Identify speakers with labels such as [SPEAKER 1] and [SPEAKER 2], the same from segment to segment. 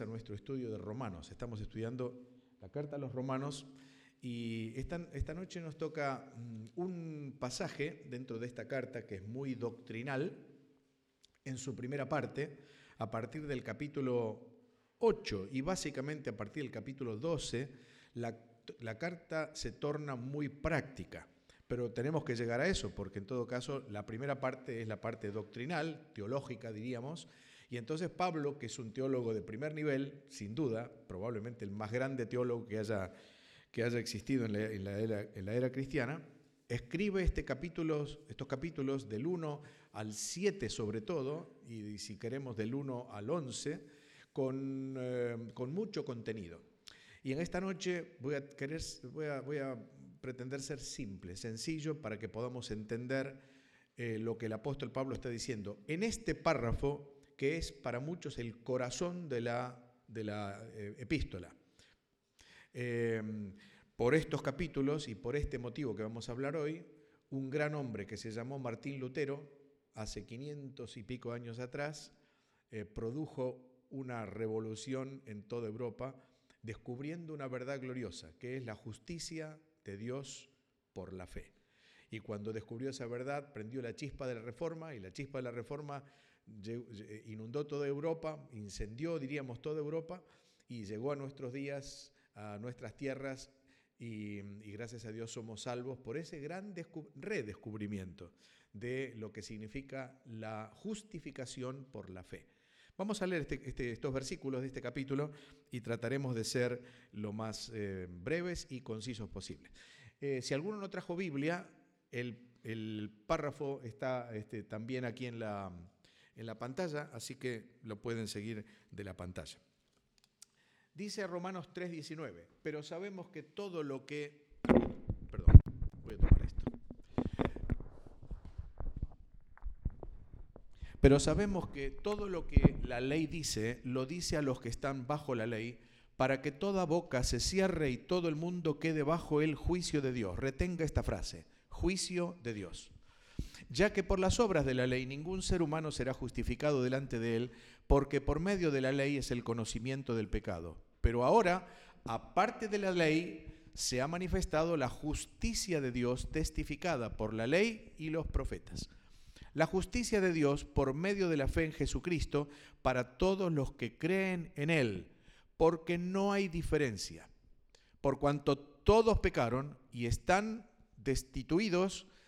[SPEAKER 1] a nuestro estudio de Romanos. Estamos estudiando la carta a los Romanos y esta, esta noche nos toca mm, un pasaje dentro de esta carta que es muy doctrinal en su primera parte, a partir del capítulo 8 y básicamente a partir del capítulo 12, la, la carta se torna muy práctica. Pero tenemos que llegar a eso, porque en todo caso la primera parte es la parte doctrinal, teológica diríamos, y entonces Pablo, que es un teólogo de primer nivel, sin duda, probablemente el más grande teólogo que haya, que haya existido en la, era, cristiana, escribe este estos capítulos del 1 al 7 sobre todo, y si queremos del 1 al 11, con, eh, con mucho contenido. Y en esta noche voy a, querer, voy a, voy a pretender ser simple, sencillo, para que podamos entender eh, lo que el apóstol Pablo está diciendo. En este párrafo que es para muchos el corazón de la, de la eh, epístola. Eh, por estos capítulos y por este motivo que vamos a hablar hoy, un gran hombre que se llamó Martín Lutero, hace 500 y pico años atrás, eh, produjo una revolución en toda Europa, descubriendo una verdad gloriosa, que es la justicia de Dios por la fe. Y cuando descubrió esa verdad, prendió la chispa de la reforma, y la chispa de la reforma inundó toda Europa, incendió, diríamos, toda Europa y llegó a nuestros días, a nuestras tierras y, gracias a Dios somos salvos por ese gran redescubrimiento de lo que significa la justificación por la fe. Vamos a leer este, este, estos versículos de este capítulo y trataremos de ser lo más eh, breves y concisos posible. Eh, si alguno no trajo Biblia, el, párrafo está este, también aquí en la, en la pantalla, así que lo pueden seguir de la pantalla. Dice Romanos 3:19, pero sabemos que todo lo que... Perdón, voy a tomar esto. Pero sabemos que todo lo que la ley dice, lo dice a los que están bajo la ley, para que toda boca se cierre y todo el mundo quede bajo el juicio de Dios. Retenga esta frase, juicio de Dios ya que por las obras de la ley ningún ser humano será justificado delante de él, porque por medio de la ley es el conocimiento del pecado. Pero ahora, aparte de la ley, se ha manifestado la justicia de Dios testificada por la ley y los profetas. La justicia de Dios por medio de la fe en Jesucristo para todos los que creen en Él, porque no hay diferencia, por cuanto todos pecaron y están destituidos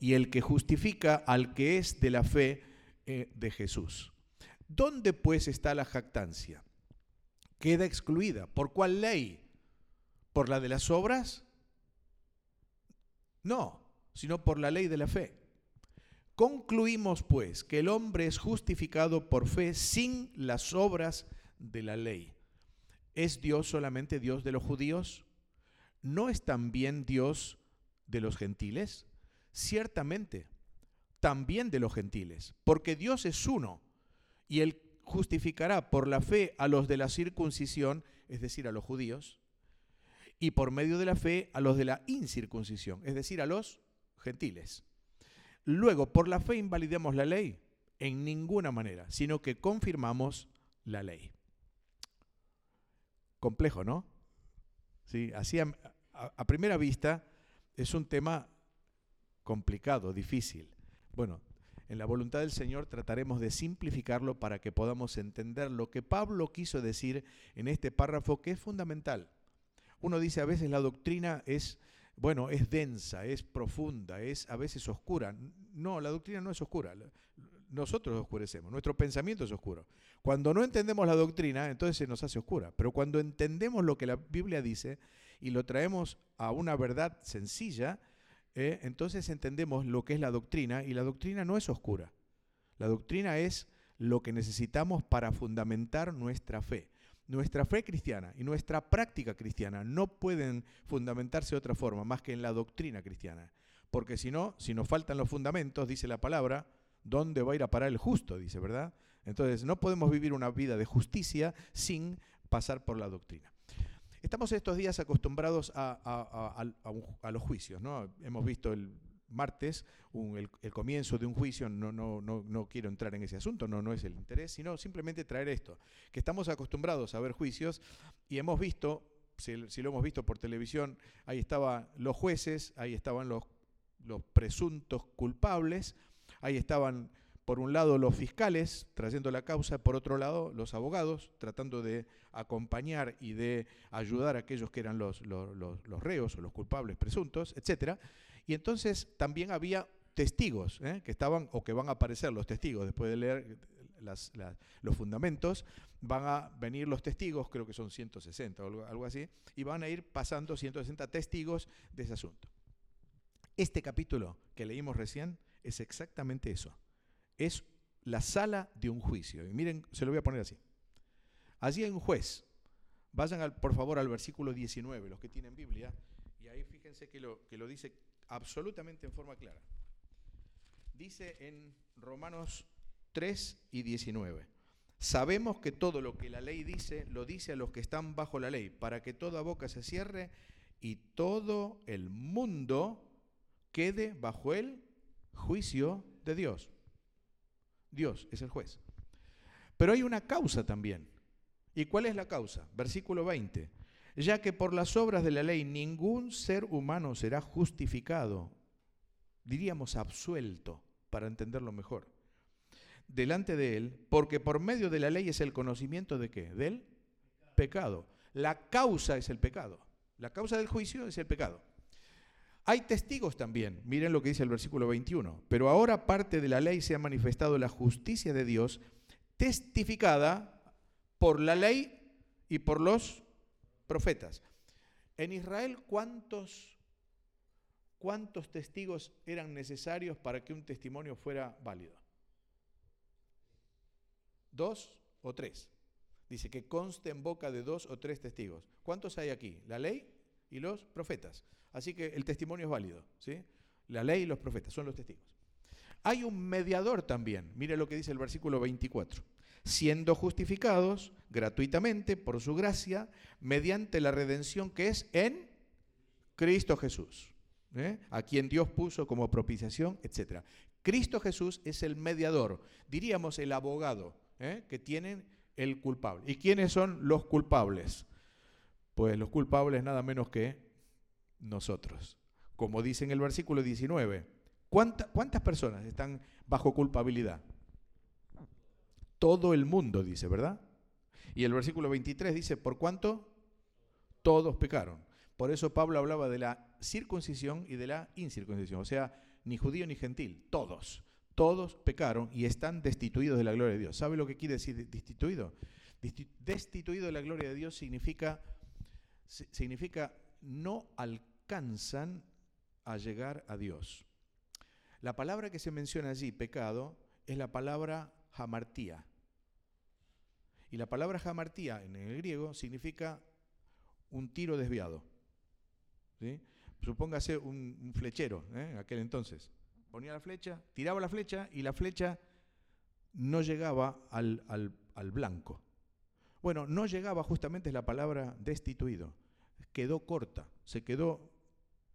[SPEAKER 1] y el que justifica al que es de la fe eh, de Jesús. ¿Dónde pues está la jactancia? Queda excluida. ¿Por cuál ley? ¿Por la de las obras? No, sino por la ley de la fe. Concluimos pues que el hombre es justificado por fe sin las obras de la ley. ¿Es Dios solamente Dios de los judíos? ¿No es también Dios de los gentiles? Ciertamente, también de los gentiles, porque Dios es uno, y Él justificará por la fe a los de la circuncisión, es decir, a los judíos, y por medio de la fe a los de la incircuncisión, es decir, a los gentiles. Luego, por la fe invalidemos la ley, en ninguna manera, sino que confirmamos la ley. Complejo, ¿no? Sí, a, a primera vista es un tema complicado, difícil. Bueno, en la voluntad del Señor trataremos de simplificarlo para que podamos entender lo que Pablo quiso decir en este párrafo que es fundamental. Uno dice a veces la doctrina es, bueno, es densa, es profunda, es a veces oscura. No, la doctrina no es oscura. Nosotros oscurecemos, nuestro pensamiento es oscuro. Cuando no entendemos la doctrina, entonces se nos hace oscura. Pero cuando entendemos lo que la Biblia dice y lo traemos a una verdad sencilla, ¿eh? entonces entendemos lo que es la doctrina y la doctrina no es oscura. La doctrina es lo que necesitamos para fundamentar nuestra fe. nuestra fe cristiana y nuestra práctica cristiana no pueden fundamentarse de otra forma más que en la doctrina cristiana. Porque si no, si nos faltan los fundamentos, dice la palabra, ¿dónde va a ir a parar el justo? Dice, ¿verdad? Entonces, no podemos vivir una vida de justicia sin pasar por la doctrina. Estamos estos días acostumbrados a, los juicios, ¿no? Hemos visto el martes el, comienzo de un juicio, no, no, no, no, quiero entrar en ese asunto, no, no es el interés, sino simplemente traer esto, que estamos acostumbrados a ver juicios y hemos visto, si, lo hemos visto por televisión, ahí estaban los jueces, ahí estaban los, los presuntos culpables, ahí estaban por un lado los fiscales trayendo la causa, por otro lado los abogados tratando de acompañar y de ayudar a aquellos que eran los, los, los reos o los culpables presuntos, etcétera. Y entonces también había testigos ¿eh? que estaban o que van a aparecer los testigos después de leer los fundamentos, van a venir los testigos, creo que son 160 o algo, así, y van a ir pasando 160 testigos de ese asunto. Este capítulo que leímos recién es exactamente eso. Es la sala de un juicio. Y miren, se lo voy a poner así. Allí hay un juez. Vayan por favor al versículo 19, los que tienen Biblia, y ahí fíjense que lo, que lo dice absolutamente en forma clara. Dice en Romanos 3 y 19, sabemos que todo lo que la ley dice lo dice a los que están bajo la ley, para que toda boca se cierre y todo el mundo quede bajo el juicio de Dios. Dios es el juez. Pero hay una causa también. ¿Y cuál es la causa? Versículo 20 ya que por las obras de la ley ningún ser humano será justificado, diríamos absuelto, para entenderlo mejor, delante de él, porque por medio de la ley es el conocimiento de qué? Del pecado. La causa es el pecado. La causa del juicio es el pecado. Hay testigos también, miren lo que dice el versículo 21, pero ahora parte de la ley se ha manifestado la justicia de Dios testificada por la ley y por los profetas. En Israel, ¿cuántos, ¿cuántos testigos eran necesarios para que un testimonio fuera válido? ¿Dos o tres? Dice que conste en boca de dos o tres testigos. ¿Cuántos hay aquí? La ley y los profetas. Así que el testimonio es válido. ¿sí? La ley y los profetas son los testigos. Hay un mediador también. Mire lo que dice el versículo 24 siendo justificados gratuitamente por su gracia mediante la redención que es en Cristo Jesús, ¿eh? a quien Dios puso como propiciación, etc. Cristo Jesús es el mediador, diríamos el abogado ¿eh? que tienen el culpable. ¿Y quiénes son los culpables? Pues los culpables nada menos que nosotros. Como dice en el versículo 19, ¿cuántas personas están bajo culpabilidad? todo el mundo, dice, ¿verdad? Y el versículo 23 dice, ¿por cuánto? Todos pecaron. Por eso Pablo hablaba de la circuncisión y de la incircuncisión, o sea, ni judío ni gentil, todos. Todos pecaron y están destituidos de la gloria de Dios. ¿Sabe lo que quiere decir destituido? Destituido de la gloria de Dios significa, significa no alcanzan a llegar a Dios. La palabra que se menciona allí, pecado, es la palabra hamartía. Y la palabra jamartía en el griego significa un tiro desviado. Supóngase un, flechero, ¿eh? en aquel entonces. Ponía la flecha, tiraba la flecha y la flecha no llegaba al, al blanco. Bueno, no llegaba justamente es la palabra destituido. Quedó corta, se quedó,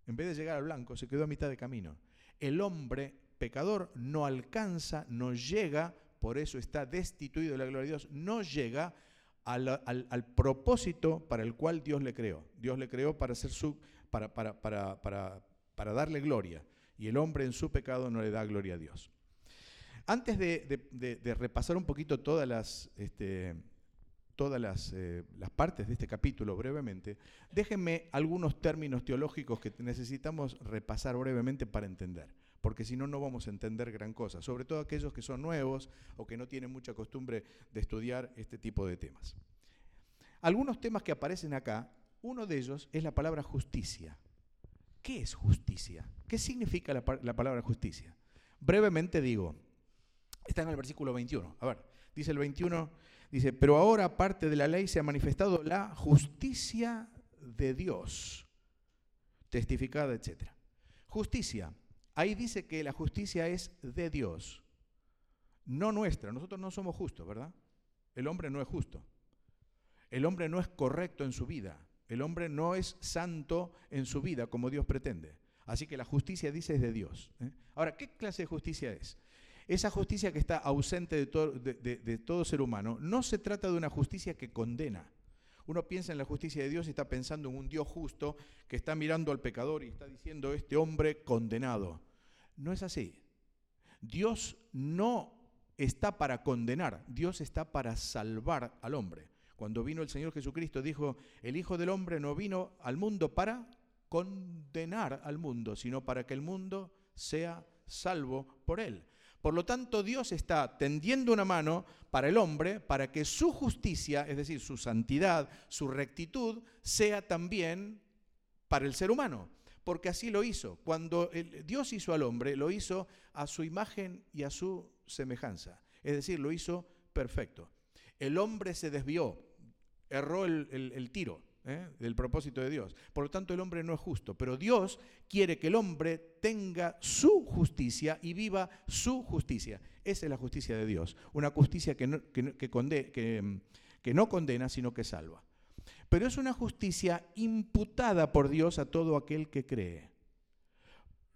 [SPEAKER 1] en vez de llegar al blanco, se quedó a mitad de camino. El hombre pecador no alcanza, no llega por eso está destituido de la gloria de Dios, no llega al, propósito para el cual Dios le creó. Dios le creó para, ser su, para, para, para, darle gloria, y el hombre en su pecado no le da gloria a Dios. Antes de, repasar un poquito todas las, este, todas las, eh, las, partes de este capítulo brevemente, déjenme algunos términos teológicos que necesitamos repasar brevemente para entender porque si no, no vamos a entender gran cosa, sobre todo aquellos que son nuevos o que no tienen mucha costumbre de estudiar este tipo de temas. Algunos temas que aparecen acá, uno de ellos es la palabra justicia. ¿Qué es justicia? ¿Qué significa la, palabra justicia? Brevemente digo, está en el versículo 21. A ver, dice el 21, Dice, pero ahora aparte de la ley se ha manifestado la justicia de Dios, testificada, etc. Justicia. Ahí dice que la justicia es de Dios, no nuestra. Nosotros no somos justos, ¿verdad? El hombre no es justo. El hombre no es correcto en su vida. El hombre no es santo en su vida como Dios pretende. Así que la justicia dice es de Dios. ¿eh? Ahora, ¿qué clase de justicia es? Esa justicia que está ausente de todo, ser humano, no se trata de una justicia que condena. Uno piensa en la justicia de Dios y está pensando en un Dios justo que está mirando al pecador y está diciendo, este hombre condenado. No es así. Dios no está para condenar, Dios está para salvar al hombre. Cuando vino el Señor Jesucristo dijo, el Hijo del Hombre no vino al mundo para condenar al mundo, sino para que el mundo sea salvo por él. Por lo tanto, Dios está tendiendo una mano para el hombre, para que su justicia, es decir, su santidad, su rectitud, sea también para el ser humano. Porque así lo hizo. Cuando Dios hizo al hombre, lo hizo a su imagen y a su semejanza. Es decir, lo hizo perfecto. El hombre se desvió, erró el tiro. ¿Eh? del propósito de Dios. Por lo tanto, el hombre no es justo, pero Dios quiere que el hombre tenga su justicia y viva su justicia. Esa es la justicia de Dios, una justicia que no, que no condena, sino que salva. Pero es una justicia imputada por Dios a todo aquel que cree.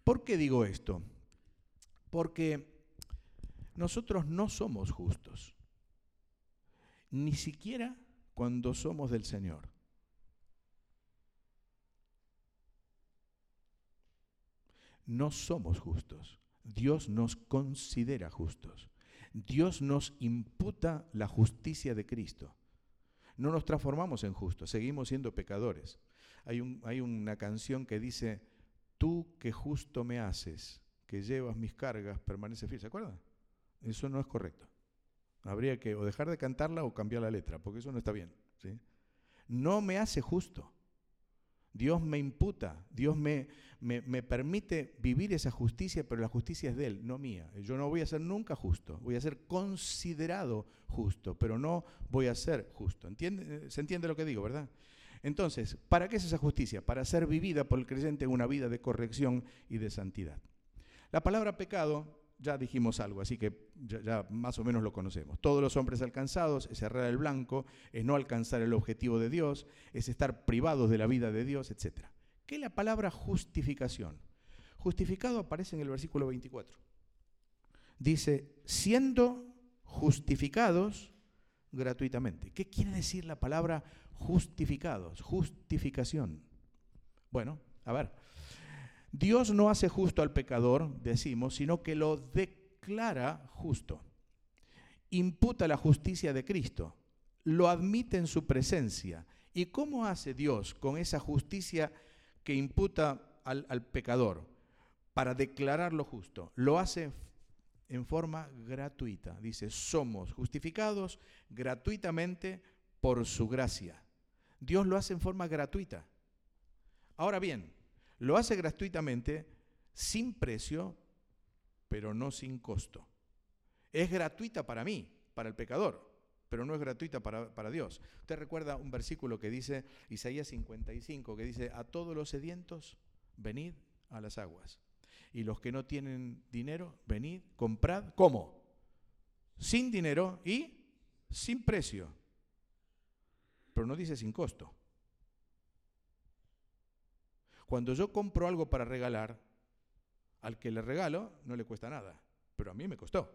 [SPEAKER 1] ¿Por qué digo esto? Porque nosotros no somos justos, ni siquiera cuando somos del Señor. No somos justos. Dios nos considera justos. Dios nos imputa la justicia de Cristo. No nos transformamos en justos, seguimos siendo pecadores. Hay, una canción que dice, tú que justo me haces, que llevas mis cargas, permanece fiel. ¿Se acuerdan? Eso no es correcto. Habría que o dejar de cantarla o cambiar la letra, porque eso no está bien. No me hace justo. Dios me imputa, Dios me, me, permite vivir esa justicia, pero la justicia es de Él, no mía. Yo no voy a ser nunca justo, voy a ser considerado justo, pero no voy a ser justo. ¿Entiende? ¿Se entiende lo que digo, verdad? Entonces, ¿para qué es esa justicia? Para ser vivida por el creyente en una vida de corrección y de santidad. La palabra pecado ya dijimos algo, así que ya, más o menos lo conocemos. Todos los hombres alcanzados es cerrar el blanco, es no alcanzar el objetivo de Dios, es estar privados de la vida de Dios, etc. ¿Qué es la palabra justificación? Justificado aparece en el versículo 24. Dice, siendo justificados gratuitamente. ¿Qué quiere decir la palabra justificados? Justificación. Bueno, a ver, Dios no hace justo al pecador, decimos, sino que lo declara justo. Imputa la justicia de Cristo, lo admite en su presencia. ¿Y cómo hace Dios con esa justicia que imputa al, pecador para declararlo justo? Lo hace en forma gratuita. Dice, somos justificados gratuitamente por su gracia. Dios lo hace en forma gratuita. Ahora bien, lo hace gratuitamente, sin precio, pero no sin costo. Es gratuita para mí, para el pecador, pero no es gratuita para, para, Dios. Usted recuerda un versículo que dice, Isaías 55, que dice, a todos los sedientos, venid a las aguas. Y los que no tienen dinero, venid, comprad. ¿Cómo? Sin dinero y sin precio. Pero no dice sin costo. Cuando yo compro algo para regalar, al que le regalo no le cuesta nada, pero a mí me costó.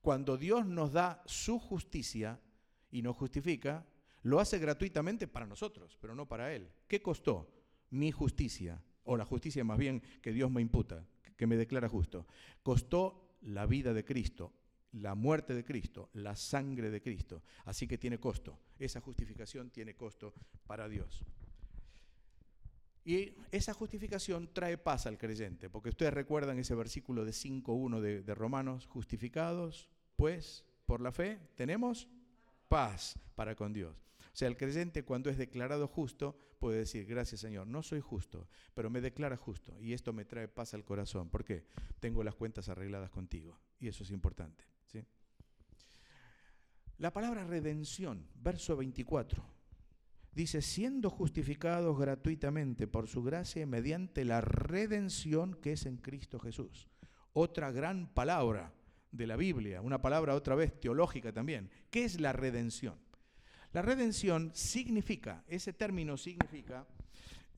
[SPEAKER 1] Cuando Dios nos da su justicia y nos justifica, lo hace gratuitamente para nosotros, pero no para Él. ¿Qué costó mi justicia? O la justicia más bien que Dios me imputa, que me declara justo. Costó la vida de Cristo, la muerte de Cristo, la sangre de Cristo. Así que tiene costo. Esa justificación tiene costo para Dios. Y esa justificación trae paz al creyente, porque ustedes recuerdan ese versículo de 5.1 de, de Romanos, justificados, pues por la fe tenemos paz para con Dios. O sea, el creyente cuando es declarado justo puede decir, gracias Señor, no soy justo, pero me declara justo y esto me trae paz al corazón. ¿Por qué? Tengo las cuentas arregladas contigo y eso es importante. ¿sí? La palabra redención, verso 24, dice, siendo justificados gratuitamente por su gracia mediante la redención que es en Cristo Jesús. Otra gran palabra de la Biblia, una palabra otra vez teológica también. ¿Qué es la redención? La redención significa, ese término significa,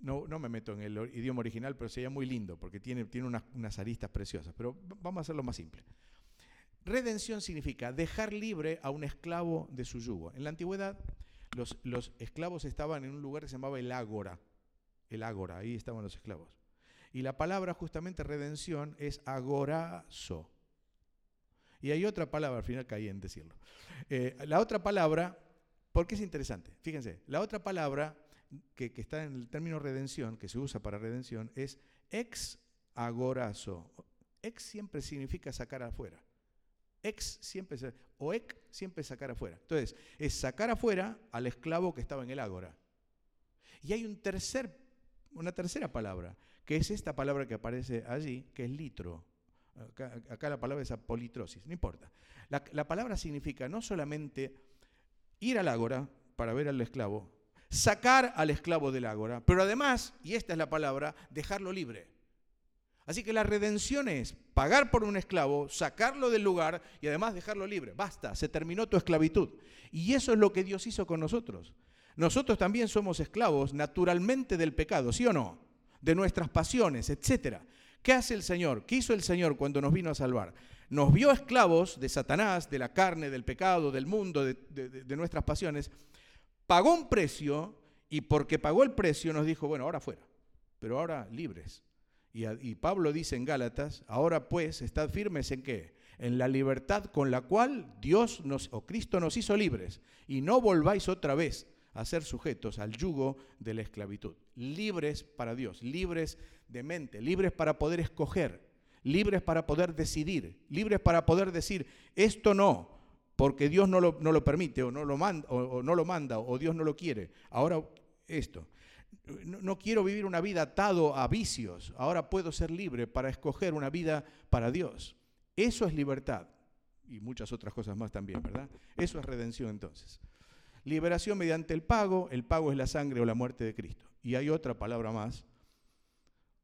[SPEAKER 1] no, no me meto en el idioma original, pero sería muy lindo porque tiene, tiene unas, unas aristas preciosas, pero vamos a hacerlo más simple. Redención significa dejar libre a un esclavo de su yugo. En la antigüedad, los, los, esclavos estaban en un lugar que se llamaba el ágora. El ágora, ahí estaban los esclavos. Y la palabra justamente redención es agorazo. Y hay otra palabra, al final caí en decirlo. Eh, la otra palabra, porque es interesante, fíjense, la otra palabra que, que, está en el término redención, que se usa para redención, es ex agorazo. Ex siempre significa sacar afuera. Ex siempre, o ex siempre sacar afuera. Entonces, es sacar afuera al esclavo que estaba en el ágora. Y hay un tercer, una tercera palabra, que es esta palabra que aparece allí, que es litro. Acá, la palabra es apolitrosis, no importa. La, la palabra significa no solamente ir al ágora para ver al esclavo, sacar al esclavo del ágora, pero además, y esta es la palabra, dejarlo libre. Así que la redención es pagar por un esclavo, sacarlo del lugar y además dejarlo libre. Basta, se terminó tu esclavitud. Y eso es lo que Dios hizo con nosotros. Nosotros también somos esclavos naturalmente del pecado, ¿sí o no? De nuestras pasiones, etc. ¿Qué hace el Señor? ¿Qué hizo el Señor cuando nos vino a salvar? Nos vio esclavos de Satanás, de la carne, del pecado, del mundo, de, de nuestras pasiones. Pagó un precio y porque pagó el precio nos dijo, bueno, ahora fuera, pero ahora libres y, Pablo dice en Gálatas, ahora pues, estad firmes en qué? En la libertad con la cual Dios nos, o Cristo nos hizo libres. Y no volváis otra vez a ser sujetos al yugo de la esclavitud. Libres para Dios, libres de mente, libres para poder escoger, libres para poder decidir, libres para poder decir, esto no, porque Dios no lo, no lo permite o no lo, manda, o no lo manda o Dios no lo quiere. Ahora esto no, quiero vivir una vida atado a vicios, ahora puedo ser libre para escoger una vida para Dios. Eso es libertad y muchas otras cosas más también, ¿verdad? Eso es redención entonces. Liberación mediante el pago, el pago es la sangre o la muerte de Cristo. Y hay otra palabra más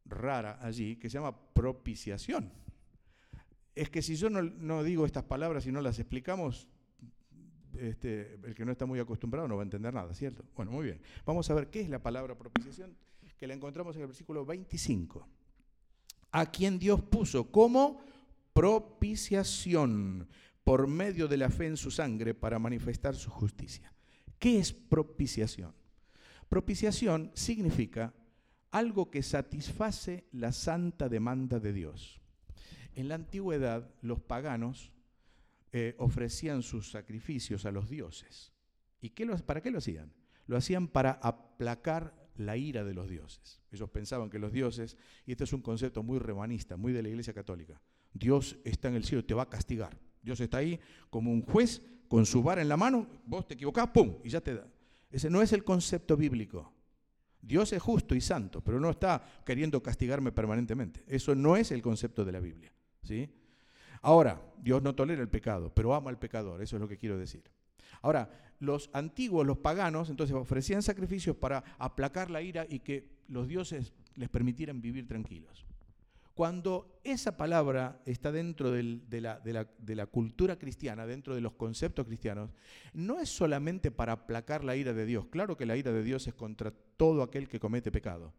[SPEAKER 1] rara allí que se llama propiciación. Es que si yo no, no digo estas palabras y no las explicamos, este, el que no está muy acostumbrado no va a entender nada, ¿cierto? Bueno, muy bien. Vamos a ver qué es la palabra propiciación, que la encontramos en el versículo 25. A quien Dios puso como propiciación por medio de la fe en su sangre para manifestar su justicia. ¿Qué es propiciación? Propiciación significa algo que satisface la santa demanda de Dios. En la antigüedad, los paganos eh, ofrecían sus sacrificios a los dioses. ¿Y qué para qué lo hacían? Lo hacían para aplacar la ira de los dioses. Ellos pensaban que los dioses, y este es un concepto muy remanista, muy de la Iglesia Católica, Dios está en el cielo te va a castigar. Dios está ahí como un juez con su vara en la mano, vos te equivocás, ¡pum! y ya te da. Ese no es el concepto bíblico. Dios es justo y santo, pero no está queriendo castigarme permanentemente. Eso no es el concepto de la Biblia. ¿sí? Ahora, Dios no tolera el pecado, pero ama al pecador, eso es lo que quiero decir. Ahora, los antiguos, los paganos, entonces ofrecían sacrificios para aplacar la ira y que los dioses les permitieran vivir tranquilos. Cuando esa palabra está dentro de, la, de, la, cultura cristiana, dentro de los conceptos cristianos, no es solamente para aplacar la ira de Dios. Claro que la ira de Dios es contra todo aquel que comete pecado,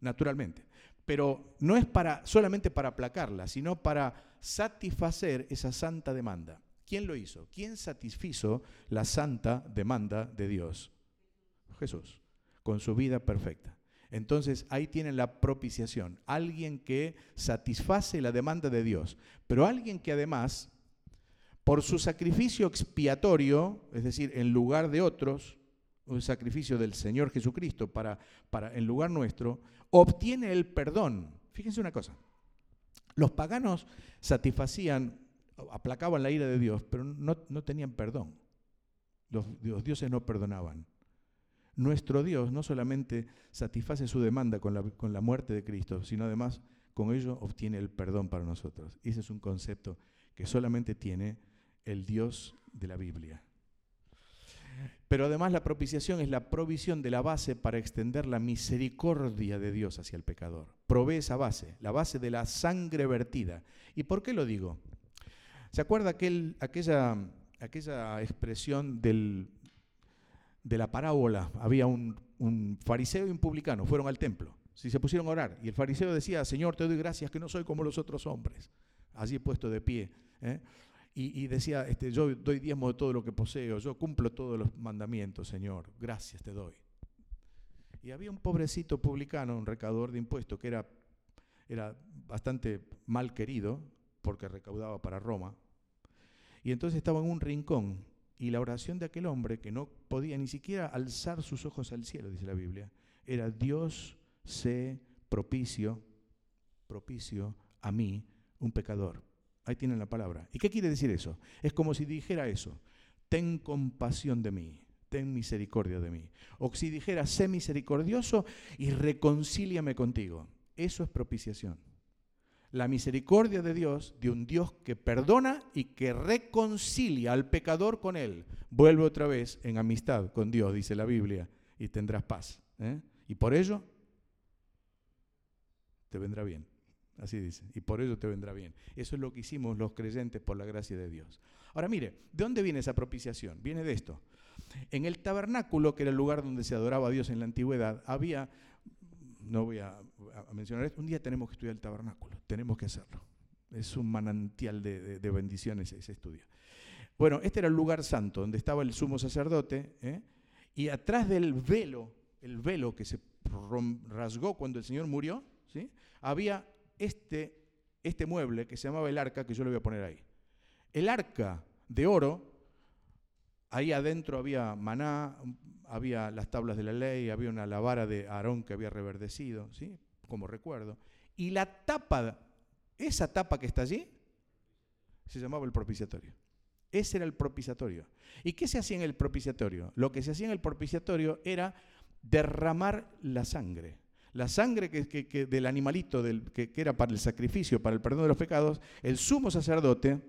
[SPEAKER 1] naturalmente. Pero no es para, solamente para aplacarla, sino para satisfacer esa santa demanda. ¿Quién lo hizo? ¿Quién satisfizo la santa demanda de Dios? Jesús, con su vida perfecta. Entonces ahí tienen la propiciación, alguien que satisface la demanda de Dios, pero alguien que además, por su sacrificio expiatorio, es decir, en lugar de otros, un sacrificio del Señor Jesucristo para, para en lugar nuestro, obtiene el perdón. Fíjense una cosa, los paganos satisfacían, aplacaban la ira de Dios, pero no, tenían perdón. Los, los, dioses no perdonaban. Nuestro Dios no solamente satisface su demanda con la, con la muerte de Cristo, sino además con ello obtiene el perdón para nosotros. Ese es un concepto que solamente tiene el Dios de la Biblia. Pero además la propiciación es la provisión de la base para extender la misericordia de Dios hacia el pecador. Provee esa base, la base de la sangre vertida. ¿Y por qué lo digo? ¿Se acuerda aquel, aquella, aquella expresión del, de la parábola? Había un, fariseo y un publicano, fueron al templo. Si se pusieron a orar. Y el fariseo decía, Señor, te doy gracias que no soy como los otros hombres. Allí puesto de pie. ¿eh? Y, decía, este, yo doy diezmo de todo lo que poseo, yo cumplo todos los mandamientos, Señor, gracias te doy. Y había un pobrecito publicano, un recaudador de impuestos, que era, era bastante mal querido, porque recaudaba para Roma. Y entonces estaba en un rincón, y la oración de aquel hombre, que no podía ni siquiera alzar sus ojos al cielo, dice la Biblia, era Dios sé propicio, propicio a mí, un pecador. Ahí tienen la palabra. ¿Y qué quiere decir eso? Es como si dijera eso, ten compasión de mí, ten misericordia de mí. O si dijera, sé misericordioso y reconcíliame contigo. Eso es propiciación. La misericordia de Dios, de un Dios que perdona y que reconcilia al pecador con él. Vuelve otra vez en amistad con Dios, dice la Biblia, y tendrás paz. ¿eh? Y por ello te vendrá bien. Así dice. Y por ello te vendrá bien. Eso es lo que hicimos los creyentes por la gracia de Dios. Ahora mire, ¿de dónde viene esa propiciación? Viene de esto. En el tabernáculo, que era el lugar donde se adoraba a Dios en la antigüedad, había, no voy a, mencionar esto, un día tenemos que estudiar el tabernáculo, tenemos que hacerlo. Es un manantial de, bendiciones ese estudio. Bueno, este era el lugar santo, donde estaba el sumo sacerdote, ¿eh? y atrás del velo, el velo que se rasgó cuando el Señor murió, ¿sí? había este, este mueble que se llamaba el arca, que yo le voy a poner ahí. El arca de oro, ahí adentro había maná, había las tablas de la ley, había una lavara de Aarón que había reverdecido, ¿sí? como recuerdo. Y la tapa, esa tapa que está allí, se llamaba el propiciatorio. Ese era el propiciatorio. ¿Y qué se hacía en el propiciatorio? Lo que se hacía en el propiciatorio era derramar la sangre. La sangre que, del animalito del, que, era para el sacrificio, para el perdón de los pecados, el sumo sacerdote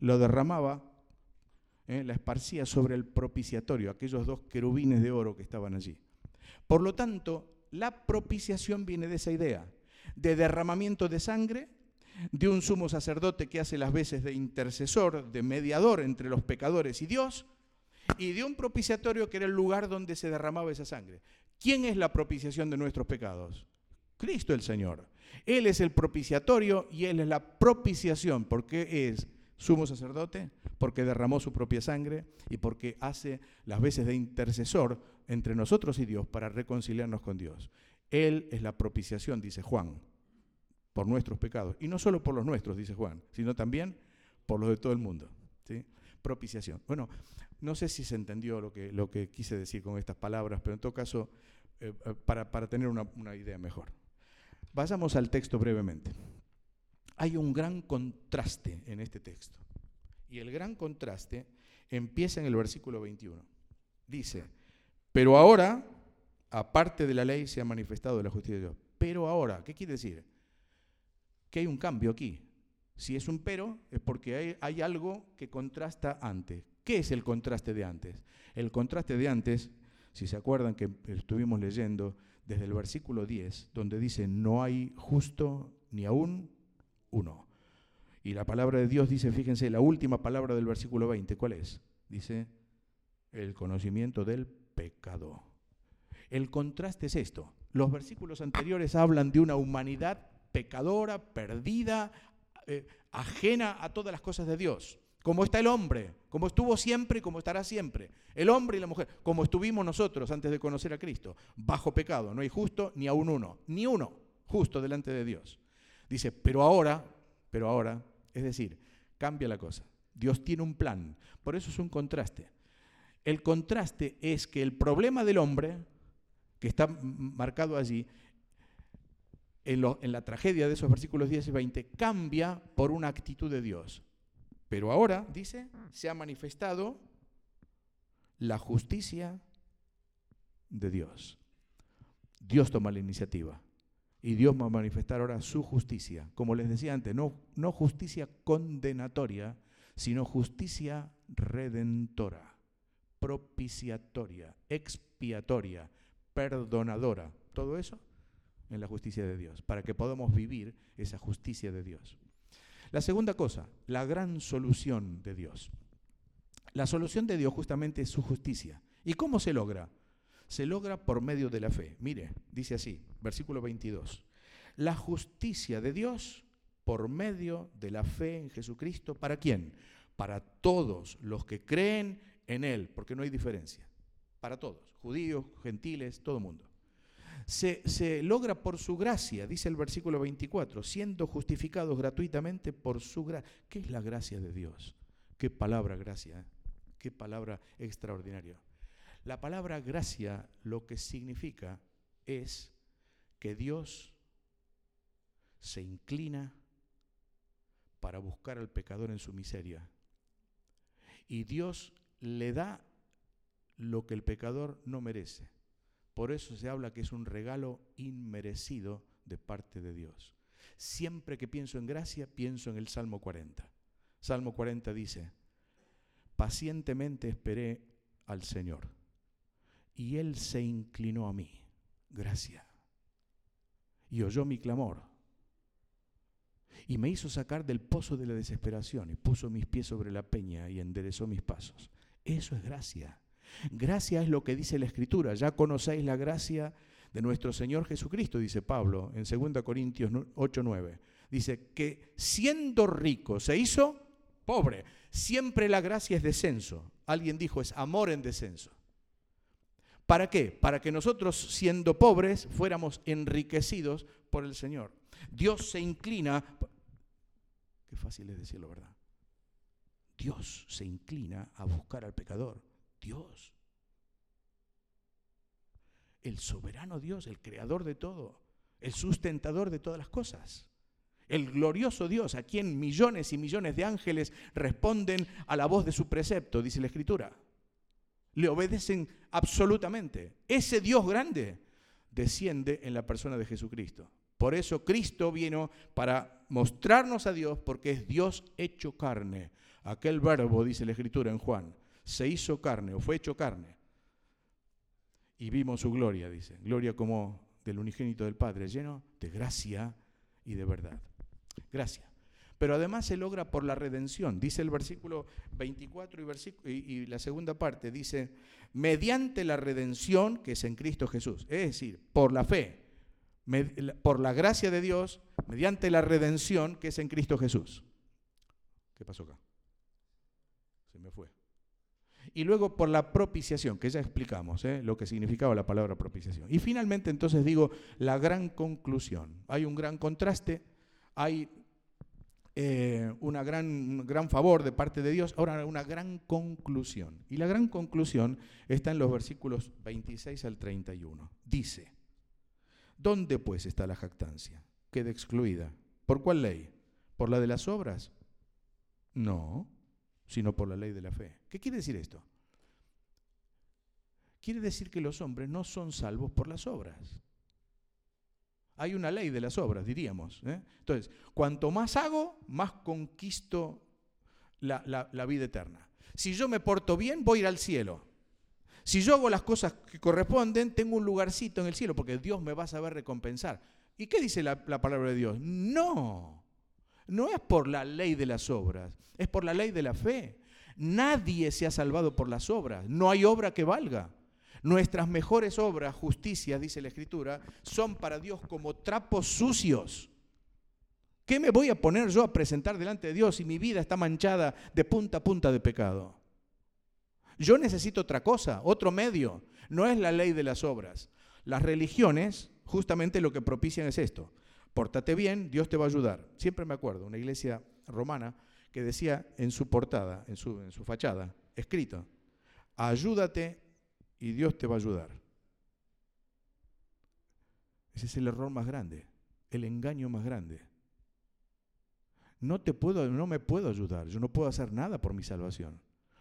[SPEAKER 1] lo derramaba, eh, la esparcía sobre el propiciatorio, aquellos dos querubines de oro que estaban allí. Por lo tanto, la propiciación viene de esa idea, de derramamiento de sangre, de un sumo sacerdote que hace las veces de intercesor, de mediador entre los pecadores y Dios, y de un propiciatorio que era el lugar donde se derramaba esa sangre. ¿Quién es la propiciación de nuestros pecados? Cristo el Señor. Él es el propiciatorio y Él es la propiciación. ¿Por qué es sumo sacerdote? Porque derramó su propia sangre y porque hace las veces de intercesor entre nosotros y Dios para reconciliarnos con Dios. Él es la propiciación, dice Juan, por nuestros pecados. Y no solo por los nuestros, dice Juan, sino también por los de todo el mundo. Propiciación. Bueno, no sé si se entendió lo que, lo que quise decir con estas palabras, pero en todo caso eh, eh, para, tener una, una idea mejor. Vayamos al texto brevemente. Hay un gran contraste en este texto. Y el gran contraste empieza en el versículo 21. Dice, pero ahora, aparte de la ley, se ha manifestado la justicia de Dios. Pero ahora, ¿qué quiere decir? Que hay un cambio aquí. Si es un pero, es porque hay, hay algo que contrasta antes. ¿Qué es el contraste de antes? El contraste de antes si se acuerdan que estuvimos leyendo desde el versículo 10, donde dice, no hay justo ni aún uno. Y la palabra de Dios dice, fíjense, la última palabra del versículo 20, ¿cuál es? Dice, el conocimiento del pecado. El contraste es esto. Los versículos anteriores hablan de una humanidad pecadora, perdida, eh, ajena a todas las cosas de Dios como está el hombre, como estuvo siempre y como estará siempre. El hombre y la mujer, como estuvimos nosotros antes de conocer a Cristo, bajo pecado. No hay justo ni aún uno, ni uno justo delante de Dios. Dice, pero ahora, pero ahora, es decir, cambia la cosa. Dios tiene un plan. Por eso es un contraste. El contraste es que el problema del hombre, que está marcado allí, en, en, la tragedia de esos versículos 10 y 20, cambia por una actitud de Dios. Pero ahora, dice, se ha manifestado la justicia de Dios. Dios toma la iniciativa y Dios va a manifestar ahora su justicia. Como les decía antes, no, no justicia condenatoria, sino justicia redentora. propiciatoria, expiatoria, perdonadora. Todo eso en la justicia de Dios, para que podamos vivir esa justicia de Dios. La segunda cosa, la gran solución de Dios. La solución de Dios justamente es su justicia. ¿Y cómo se logra? Se logra por medio de la fe. Mire, dice así, versículo 22. La justicia de Dios por medio de la fe en Jesucristo. ¿Para quién? Para todos los que creen en Él, porque no hay diferencia. Para todos, judíos, gentiles, todo el mundo. Se, logra por su gracia, dice el versículo 24, siendo justificados gratuitamente por su gracia. ¿Qué es la gracia de Dios? Qué palabra gracia, ¿eh? qué palabra extraordinaria. La palabra gracia lo que significa es que Dios se inclina para buscar al pecador en su miseria. Y Dios le da lo que el pecador no merece. Por eso se habla que es un regalo inmerecido de parte de Dios. Siempre que pienso en gracia, pienso en el Salmo 40. Salmo 40 dice, pacientemente esperé al Señor y Él se inclinó a mí. Gracia. Y oyó mi clamor y me hizo sacar del pozo de la desesperación y puso mis pies sobre la peña y enderezó mis pasos. Eso es gracia. Gracia es lo que dice la Escritura. Ya conocéis la gracia de nuestro Señor Jesucristo, dice Pablo en 2 Corintios 8:9. Dice que siendo rico se hizo pobre. Siempre la gracia es descenso. Alguien dijo es amor en descenso. ¿Para qué? Para que nosotros siendo pobres fuéramos enriquecidos por el Señor. Dios se inclina fácil es decirlo, ¿verdad? Dios se inclina a buscar al pecador. Dios. El soberano Dios, el creador de todo, el sustentador de todas las cosas. El glorioso Dios, a quien millones y millones de ángeles responden a la voz de su precepto, dice la Escritura. Le obedecen absolutamente. Ese Dios grande desciende en la persona de Jesucristo. Por eso Cristo vino para mostrarnos a Dios porque es Dios hecho carne. Aquel verbo, dice la Escritura en Juan, se hizo carne o fue hecho carne. Y vimos su gloria, dice. Gloria como del unigénito del Padre, lleno de gracia y de verdad. Gracia. Pero además se logra por la redención. Dice el versículo 24 y, y la segunda parte, dice, mediante la redención que es en Cristo Jesús. Es decir, por la fe por la gracia de Dios, mediante la redención que es en Cristo Jesús. ¿Qué pasó acá? Se me fue. Y luego por la propiciación, que ya explicamos ¿eh? lo que significaba la palabra propiciación. Y finalmente entonces digo la gran conclusión. Hay un gran contraste, hay eh, una gran, un gran favor de parte de Dios, ahora una gran conclusión. Y la gran conclusión está en los versículos 26 al 31. Dice, ¿Dónde pues está la jactancia? Queda excluida. ¿Por cuál ley? ¿Por la de las obras? No, sino por la ley de la fe. ¿Qué quiere decir esto? Quiere decir que los hombres no son salvos por las obras. Hay una ley de las obras, diríamos. ¿eh? Entonces, cuanto más hago, más conquisto la, vida eterna. Si yo me porto bien, voy a ir al cielo. Si yo hago las cosas que corresponden, tengo un lugarcito en el cielo, porque Dios me va a saber recompensar. ¿Y qué dice la, palabra de Dios? No, no es por la ley de las obras, es por la ley de la fe. Nadie se ha salvado por las obras, no hay obra que valga. Nuestras mejores obras, justicias, dice la Escritura, son para Dios como trapos sucios. ¿Qué me voy a poner yo a presentar delante de Dios si mi vida está manchada de punta a punta de pecado? Yo necesito otra cosa, otro medio. No es la ley de las obras. Las religiones justamente lo que propician es esto. Pórtate bien, Dios te va a ayudar. Siempre me acuerdo, una iglesia romana que decía en su portada, en su, en su fachada, escrito, ayúdate y Dios te va a ayudar. Ese es el error más grande, el engaño más grande. No te puedo, no me puedo ayudar, yo no puedo hacer nada por mi salvación.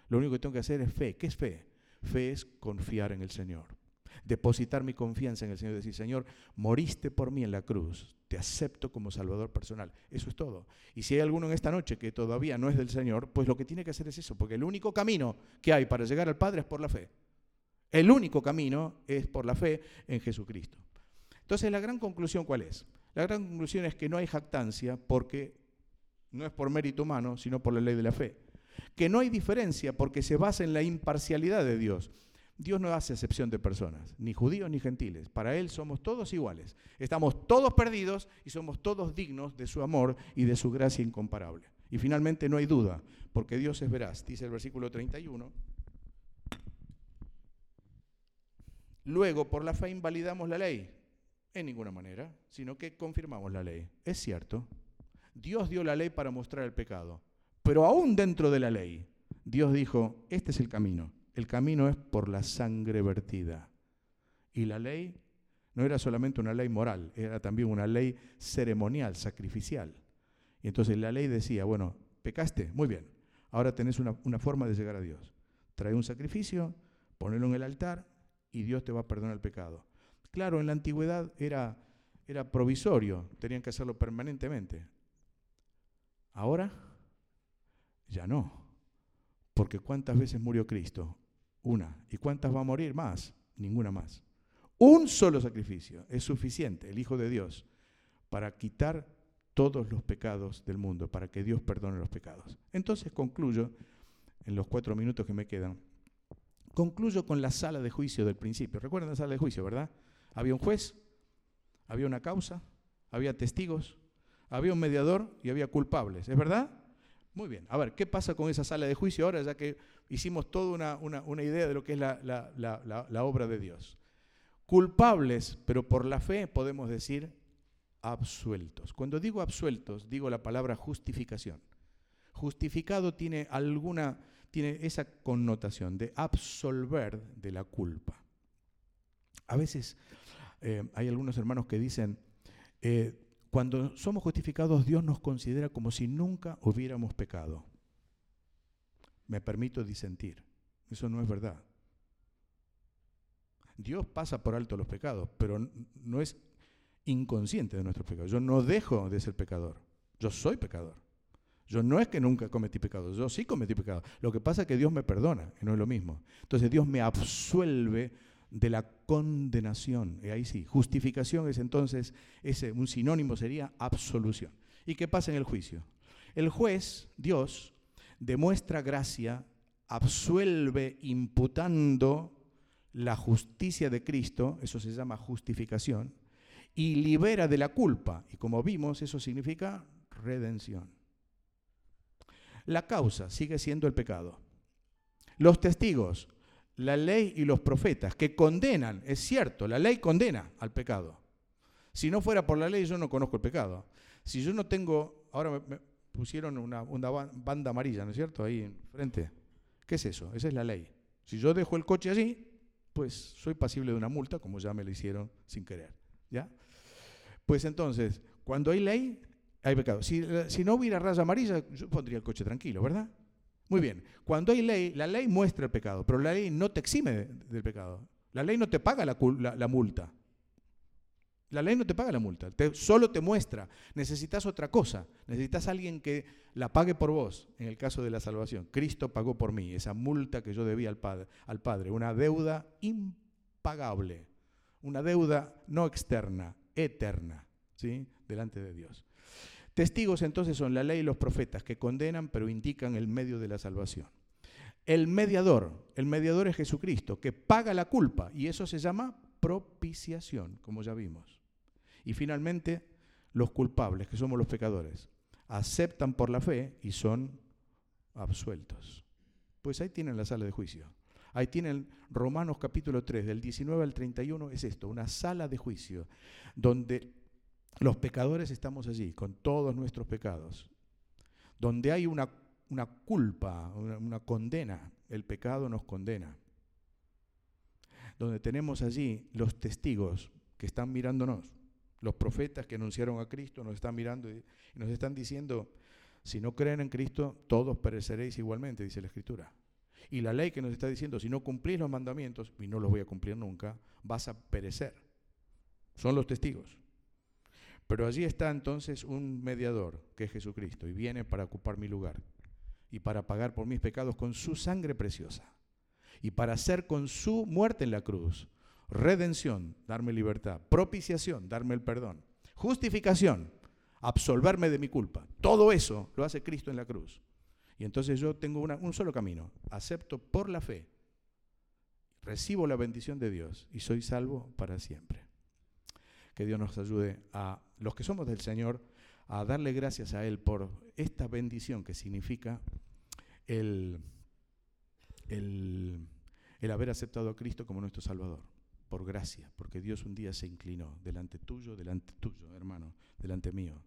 [SPEAKER 1] Lo único que tengo que hacer es fe. ¿Qué es fe? Fe es confiar en el Señor. Depositar mi confianza en el Señor decir, Señor, moriste por mí en la cruz, te acepto como Salvador personal. Eso es todo. Y si hay alguno en esta noche que todavía no es del Señor, pues lo que tiene que hacer es eso, porque el único camino que hay para llegar al Padre es por la fe. El único camino es por la fe en Jesucristo. Entonces, la gran conclusión, ¿cuál es? La gran conclusión es que no hay jactancia porque no es por mérito humano, sino por la ley de la fe. Que no hay diferencia porque se basa en la imparcialidad de Dios. Dios no hace excepción de personas, ni judíos ni gentiles. Para Él somos todos iguales. Estamos todos perdidos y somos todos dignos de su amor y de su gracia incomparable. Y finalmente no hay duda, porque Dios es veraz. Dice el versículo 31. Luego, por la fe invalidamos la ley. En ninguna manera, sino que confirmamos la ley. Es cierto, Dios dio la ley para mostrar el pecado, pero aún dentro de la ley, Dios dijo, este es el camino. El camino es por la sangre vertida. Y la ley no era solamente una ley moral, era también una ley ceremonial, sacrificial. Y entonces la ley decía, bueno, pecaste, muy bien, ahora tenés una, una forma de llegar a Dios. Trae un sacrificio, ponelo en el altar y Dios te va a perdonar el pecado. Claro, en la antigüedad era, era provisorio, tenían que hacerlo permanentemente. Ahora, ya no. Porque ¿cuántas veces murió Cristo? Una. ¿Y cuántas va a morir más? Ninguna más. Un solo sacrificio es suficiente, el Hijo de Dios, para quitar todos los pecados del mundo, para que Dios perdone los pecados. Entonces concluyo, en los cuatro minutos que me quedan, concluyo con la sala de juicio del principio. ¿Recuerdan la sala de juicio, verdad? Había un juez, había una causa, había testigos, había un mediador y había culpables. ¿Es verdad? Muy bien. A ver, ¿qué pasa con esa sala de juicio ahora, ya que hicimos toda una, idea de lo que es la, la obra de Dios? Culpables, pero por la fe podemos decir absueltos. Cuando digo absueltos, digo la palabra justificación. Justificado tiene alguna, tiene esa connotación de absolver de la culpa. A veces eh, hay algunos hermanos que dicen, eh, cuando somos justificados Dios nos considera como si nunca hubiéramos pecado. Me permito disentir. Eso no es verdad. Dios pasa por alto los pecados, pero no es inconsciente de nuestros pecados. Yo no dejo de ser pecador. Yo soy pecador. Yo no es que nunca cometí pecado, yo sí cometí pecado. Lo que pasa es que Dios me perdona, que no es lo mismo. Entonces Dios me absuelve de la condenación. Y ahí sí, justificación es entonces, ese, un sinónimo sería absolución. ¿Y qué pasa en el juicio? El juez, Dios, demuestra gracia, absuelve imputando la justicia de Cristo, eso se llama justificación, y libera de la culpa. Y como vimos, eso significa redención. La causa sigue siendo el pecado. Los testigos la ley y los profetas, que condenan, es cierto, la ley condena al pecado. Si no fuera por la ley, yo no conozco el pecado. Si yo no tengo, ahora pusieron una, banda amarilla, ¿no es cierto? Ahí enfrente. ¿Qué es eso? Esa es la ley. Si yo dejo el coche allí, pues soy pasible de una multa, como ya me lo hicieron sin querer. ¿Ya? Pues entonces, cuando hay ley, hay pecado. Si, si no hubiera raya amarilla, yo pondría el coche tranquilo, ¿verdad? Muy bien, cuando hay ley, la ley muestra el pecado, pero la ley no te exime del pecado. La ley no te paga la, multa. La ley no te paga la multa, solo te muestra. Necesitas otra cosa, necesitas alguien que la pague por vos, en el caso de la salvación. Cristo pagó por mí esa multa que yo debía al padre, al padre una deuda impagable, una deuda no externa, eterna, ¿sí? delante de Dios. Testigos entonces son la ley y los profetas que condenan pero indican el medio de la salvación. El mediador, el mediador es Jesucristo, que paga la culpa y eso se llama propiciación, como ya vimos. Y finalmente, los culpables, que somos los pecadores, aceptan por la fe y son absueltos. Pues ahí tienen la sala de juicio. Ahí tienen Romanos capítulo 3, del 19 al 31, es esto, una sala de juicio, donde los pecadores estamos allí, con todos nuestros pecados. Donde hay una, una culpa, una, condena, el pecado nos condena. Donde tenemos allí los testigos que están mirándonos, los profetas que anunciaron a Cristo nos están mirando y nos están diciendo, si no creen en Cristo, todos pereceréis igualmente, dice la Escritura. Y la ley que nos está diciendo, si no cumplís los mandamientos, y no los voy a cumplir nunca, vas a perecer. Son los testigos. Pero allí está entonces un mediador, que es Jesucristo, y viene para ocupar mi lugar y para pagar por mis pecados con su sangre preciosa y para hacer con su muerte en la cruz redención, darme libertad, propiciación, darme el perdón, justificación, absolverme de mi culpa. Todo eso lo hace Cristo en la cruz. Y entonces yo tengo un solo camino, acepto por la fe, recibo la bendición de Dios y soy salvo para siempre. Que Dios nos ayude a los que somos del Señor a darle gracias a Él por esta bendición que significa el, el, el haber aceptado a Cristo como nuestro Salvador, por gracia, porque Dios un día se inclinó delante tuyo, delante tuyo, hermano, delante mío.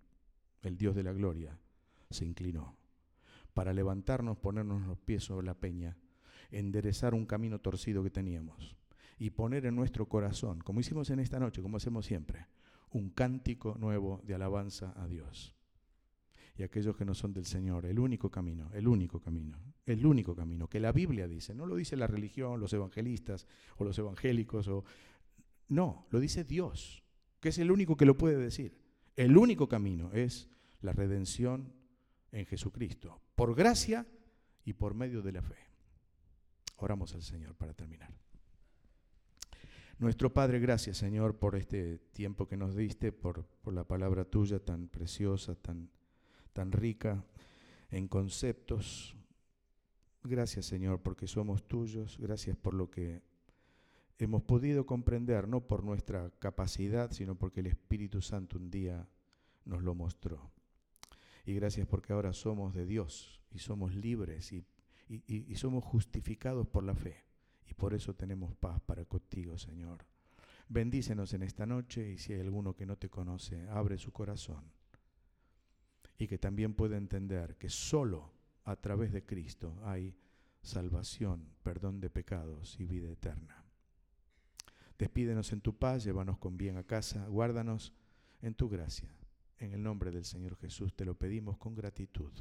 [SPEAKER 1] El Dios de la gloria se inclinó para levantarnos, ponernos los pies sobre la peña, enderezar un camino torcido que teníamos y poner en nuestro corazón, como hicimos en esta noche, como hacemos siempre, un cántico nuevo de alabanza a Dios. Y aquellos que no son del Señor, el único camino, el único camino, el único camino, que la Biblia dice, no lo dice la religión, los evangelistas o los evangélicos, o, no, lo dice Dios, que es el único que lo puede decir. El único camino es la redención en Jesucristo, por gracia y por medio de la fe. Oramos al Señor para terminar. Nuestro Padre, gracias Señor por este tiempo que nos diste, por, por la palabra tuya tan preciosa, tan, tan rica en conceptos. Gracias Señor porque somos tuyos, gracias por lo que hemos podido comprender, no por nuestra capacidad, sino porque el Espíritu Santo un día nos lo mostró. Y gracias porque ahora somos de Dios y somos libres y, somos justificados por la fe y por eso tenemos paz para contigo, Señor. Bendícenos en esta noche y si hay alguno que no te conoce, abre su corazón y que también pueda entender que solo a través de Cristo hay salvación, perdón de pecados y vida eterna. Despídenos en tu paz, llévanos con bien a casa, guárdanos en tu gracia. En el nombre del Señor Jesús te lo pedimos con gratitud.